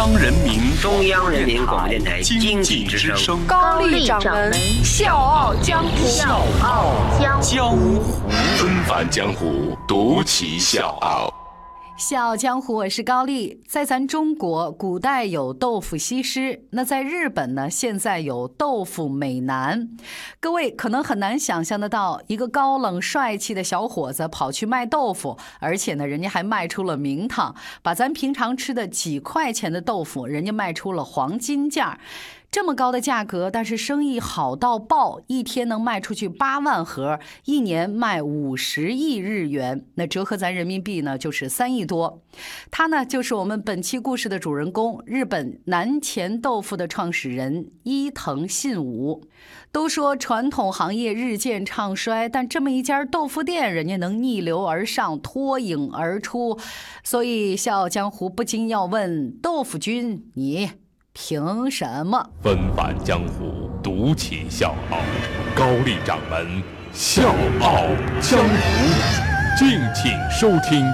央人民中央人民广播电台经济之声。高丽掌门笑傲江湖，笑傲江湖，纷繁江湖，独骑笑傲。笑傲江湖，我是高丽。在咱中国，古代有豆腐西施；那在日本呢，现在有豆腐美男。各位可能很难想象得到，一个高冷帅气的小伙子跑去卖豆腐，而且呢，人家还卖出了名堂，把咱平常吃的几块钱的豆腐，人家卖出了黄金价。这么高的价格，但是生意好到爆，一天能卖出去八万盒，一年卖五十亿日元，那折合咱人民币呢，就是三亿多。他呢，就是我们本期故事的主人公，日本南前豆腐的创始人伊藤信武。都说传统行业日渐唱衰，但这么一家豆腐店，人家能逆流而上，脱颖而出，所以笑傲江湖不禁要问豆腐君，你？凭什么？纷繁江湖，独起笑傲。高丽掌门笑傲江湖，敬请收听。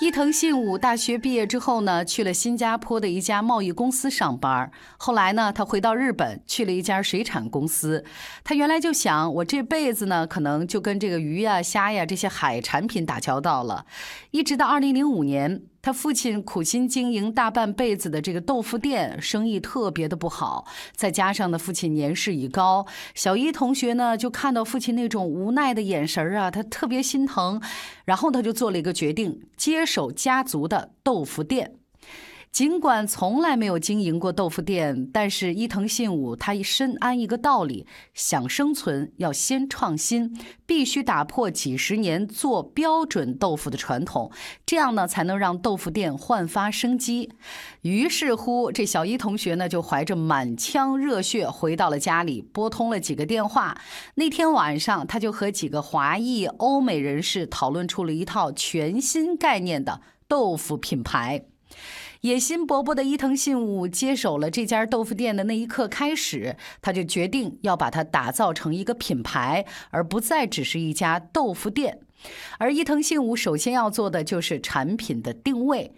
伊藤信武大学毕业之后呢，去了新加坡的一家贸易公司上班。后来呢，他回到日本，去了一家水产公司。他原来就想，我这辈子呢，可能就跟这个鱼呀、虾呀这些海产品打交道了。一直到二零零五年。他父亲苦心经营大半辈子的这个豆腐店，生意特别的不好。再加上呢，父亲年事已高，小伊同学呢就看到父亲那种无奈的眼神啊，他特别心疼。然后他就做了一个决定，接手家族的豆腐店。尽管从来没有经营过豆腐店，但是伊藤信武他深谙一个道理：想生存要先创新，必须打破几十年做标准豆腐的传统，这样呢才能让豆腐店焕发生机。于是乎，这小伊同学呢就怀着满腔热血回到了家里，拨通了几个电话。那天晚上，他就和几个华裔、欧美人士讨论出了一套全新概念的豆腐品牌。野心勃勃的伊藤信武接手了这家豆腐店的那一刻开始，他就决定要把它打造成一个品牌，而不再只是一家豆腐店。而伊藤信武首先要做的就是产品的定位。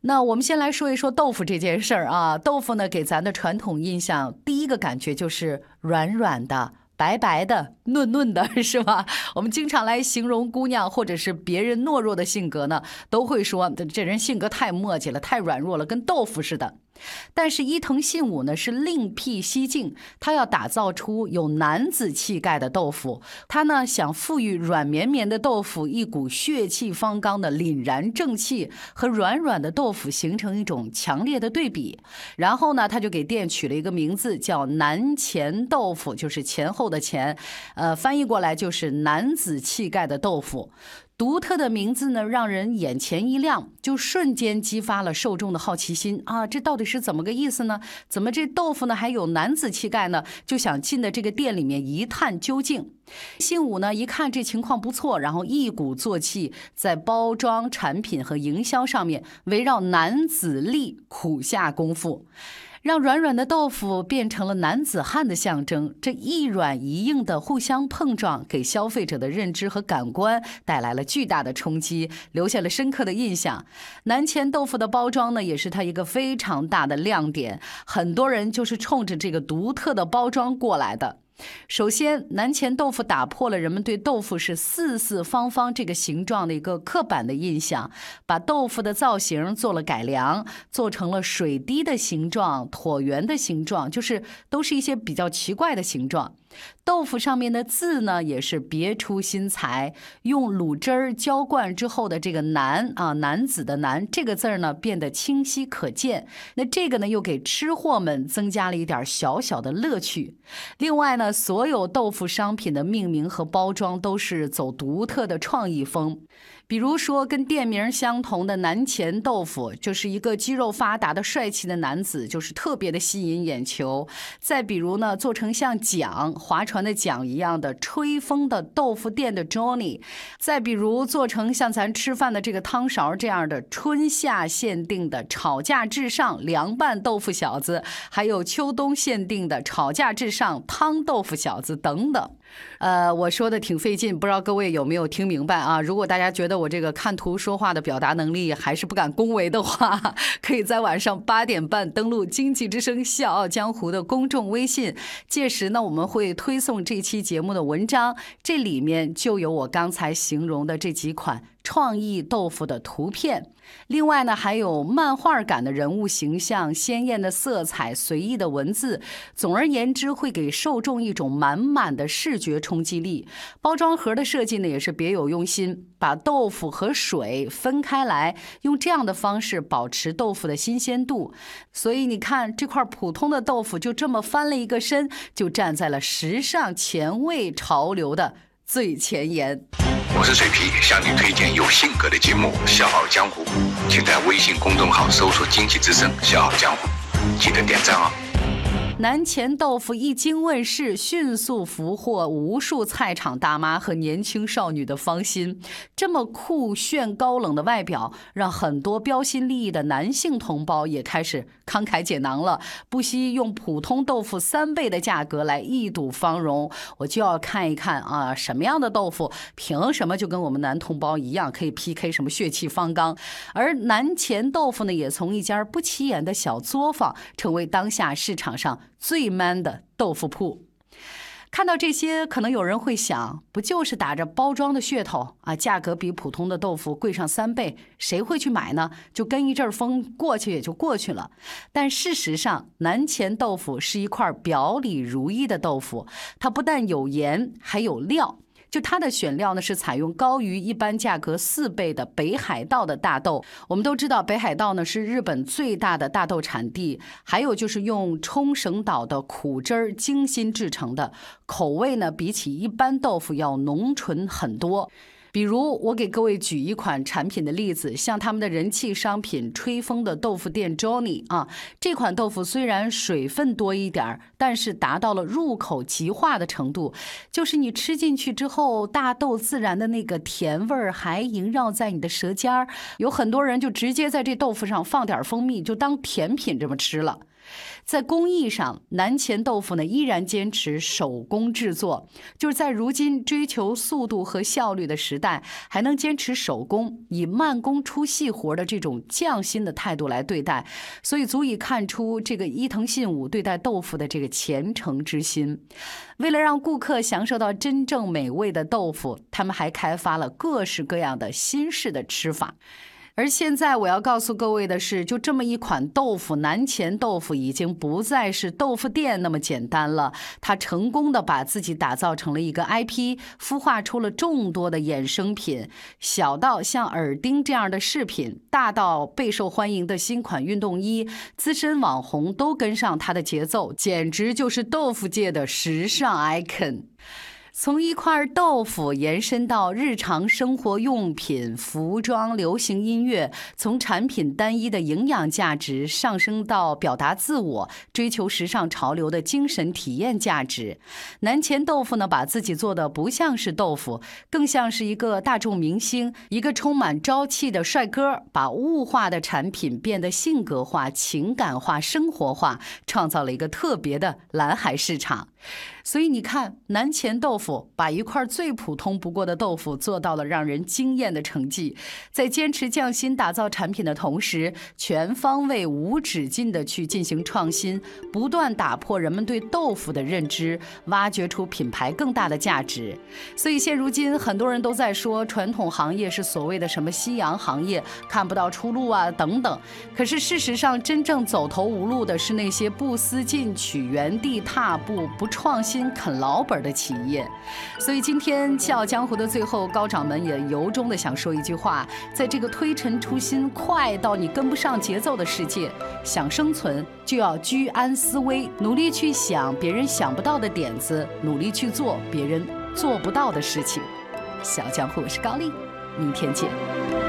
那我们先来说一说豆腐这件事儿啊，豆腐呢给咱的传统印象，第一个感觉就是软软的。白白的、嫩嫩的，是吧？我们经常来形容姑娘或者是别人懦弱的性格呢，都会说这人性格太磨叽了，太软弱了，跟豆腐似的。但是伊藤信武呢是另辟蹊径，他要打造出有男子气概的豆腐。他呢想赋予软绵绵的豆腐一股血气方刚的凛然正气，和软软的豆腐形成一种强烈的对比。然后呢，他就给店取了一个名字，叫南前豆腐，就是前后的前，呃，翻译过来就是男子气概的豆腐。独特的名字呢，让人眼前一亮，就瞬间激发了受众的好奇心啊！这到底是怎么个意思呢？怎么这豆腐呢还有男子气概呢？就想进的这个店里面一探究竟。信武呢一看这情况不错，然后一鼓作气，在包装产品和营销上面围绕男子力苦下功夫。让软软的豆腐变成了男子汉的象征，这一软一硬的互相碰撞，给消费者的认知和感官带来了巨大的冲击，留下了深刻的印象。南前豆腐的包装呢，也是它一个非常大的亮点，很多人就是冲着这个独特的包装过来的。首先，南钱豆腐打破了人们对豆腐是四四方方这个形状的一个刻板的印象，把豆腐的造型做了改良，做成了水滴的形状、椭圆的形状，就是都是一些比较奇怪的形状。豆腐上面的字呢，也是别出心裁，用卤汁儿浇灌之后的这个“男”啊，男子的“男”这个字儿呢，变得清晰可见。那这个呢，又给吃货们增加了一点小小的乐趣。另外呢，所有豆腐商品的命名和包装都是走独特的创意风。比如说，跟店名相同的南前豆腐，就是一个肌肉发达的帅气的男子，就是特别的吸引眼球。再比如呢，做成像桨划船的桨一样的吹风的豆腐店的 Johnny。再比如做成像咱吃饭的这个汤勺这样的春夏限定的炒价至上凉拌豆腐小子，还有秋冬限定的炒价至上汤豆腐小子等等。呃，我说的挺费劲，不知道各位有没有听明白啊？如果大家觉得我这个看图说话的表达能力还是不敢恭维的话，可以在晚上八点半登录《经济之声·笑傲江湖》的公众微信，届时呢，我们会推送这期节目的文章，这里面就有我刚才形容的这几款。创意豆腐的图片，另外呢还有漫画感的人物形象、鲜艳的色彩、随意的文字。总而言之，会给受众一种满满的视觉冲击力。包装盒的设计呢也是别有用心，把豆腐和水分开来，用这样的方式保持豆腐的新鲜度。所以你看，这块普通的豆腐就这么翻了一个身，就站在了时尚前卫潮流的最前沿。我是水皮，向你推荐有性格的节目《笑傲江湖》，请在微信公众号搜索“经济之声笑傲江湖”，记得点赞哦。南钱豆腐一经问世，迅速俘获无数菜场大妈和年轻少女的芳心。这么酷炫高冷的外表，让很多标新立异的男性同胞也开始慷慨解囊了，不惜用普通豆腐三倍的价格来一睹芳容。我就要看一看啊，什么样的豆腐凭什么就跟我们男同胞一样可以 PK 什么血气方刚？而南钱豆腐呢，也从一家不起眼的小作坊，成为当下市场上。最 man 的豆腐铺，看到这些，可能有人会想，不就是打着包装的噱头啊？价格比普通的豆腐贵上三倍，谁会去买呢？就跟一阵风过去也就过去了。但事实上，南前豆腐是一块表里如一的豆腐，它不但有盐，还有料。就它的选料呢，是采用高于一般价格四倍的北海道的大豆。我们都知道，北海道呢是日本最大的大豆产地。还有就是用冲绳岛的苦汁儿精心制成的，口味呢比起一般豆腐要浓醇很多。比如，我给各位举一款产品的例子，像他们的人气商品“吹风的豆腐店 Johnny” 啊，这款豆腐虽然水分多一点儿，但是达到了入口即化的程度，就是你吃进去之后，大豆自然的那个甜味儿还萦绕在你的舌尖儿。有很多人就直接在这豆腐上放点蜂蜜，就当甜品这么吃了。在工艺上，南前豆腐呢依然坚持手工制作，就是在如今追求速度和效率的时代，还能坚持手工，以慢工出细活的这种匠心的态度来对待，所以足以看出这个伊藤信武对待豆腐的这个虔诚之心。为了让顾客享受到真正美味的豆腐，他们还开发了各式各样的新式的吃法。而现在我要告诉各位的是，就这么一款豆腐，南前豆腐已经不再是豆腐店那么简单了。它成功的把自己打造成了一个 IP，孵化出了众多的衍生品，小到像耳钉这样的饰品，大到备受欢迎的新款运动衣，资深网红都跟上它的节奏，简直就是豆腐界的时尚 icon。从一块豆腐延伸到日常生活用品、服装、流行音乐；从产品单一的营养价值上升到表达自我、追求时尚潮流的精神体验价值。南钱豆腐呢，把自己做的不像是豆腐，更像是一个大众明星，一个充满朝气的帅哥，把物化的产品变得性格化、情感化、生活化，创造了一个特别的蓝海市场。所以你看，南前豆腐把一块最普通不过的豆腐做到了让人惊艳的成绩，在坚持匠心打造产品的同时，全方位无止境的去进行创新，不断打破人们对豆腐的认知，挖掘出品牌更大的价值。所以现如今，很多人都在说传统行业是所谓的什么夕阳行业，看不到出路啊等等。可是事实上，真正走投无路的是那些不思进取、原地踏步、不创新。啃老本的企业，所以今天《笑傲江湖》的最后，高掌门也由衷的想说一句话：在这个推陈出新、快到你跟不上节奏的世界，想生存就要居安思危，努力去想别人想不到的点子，努力去做别人做不到的事情。小江湖，我是高丽，明天见。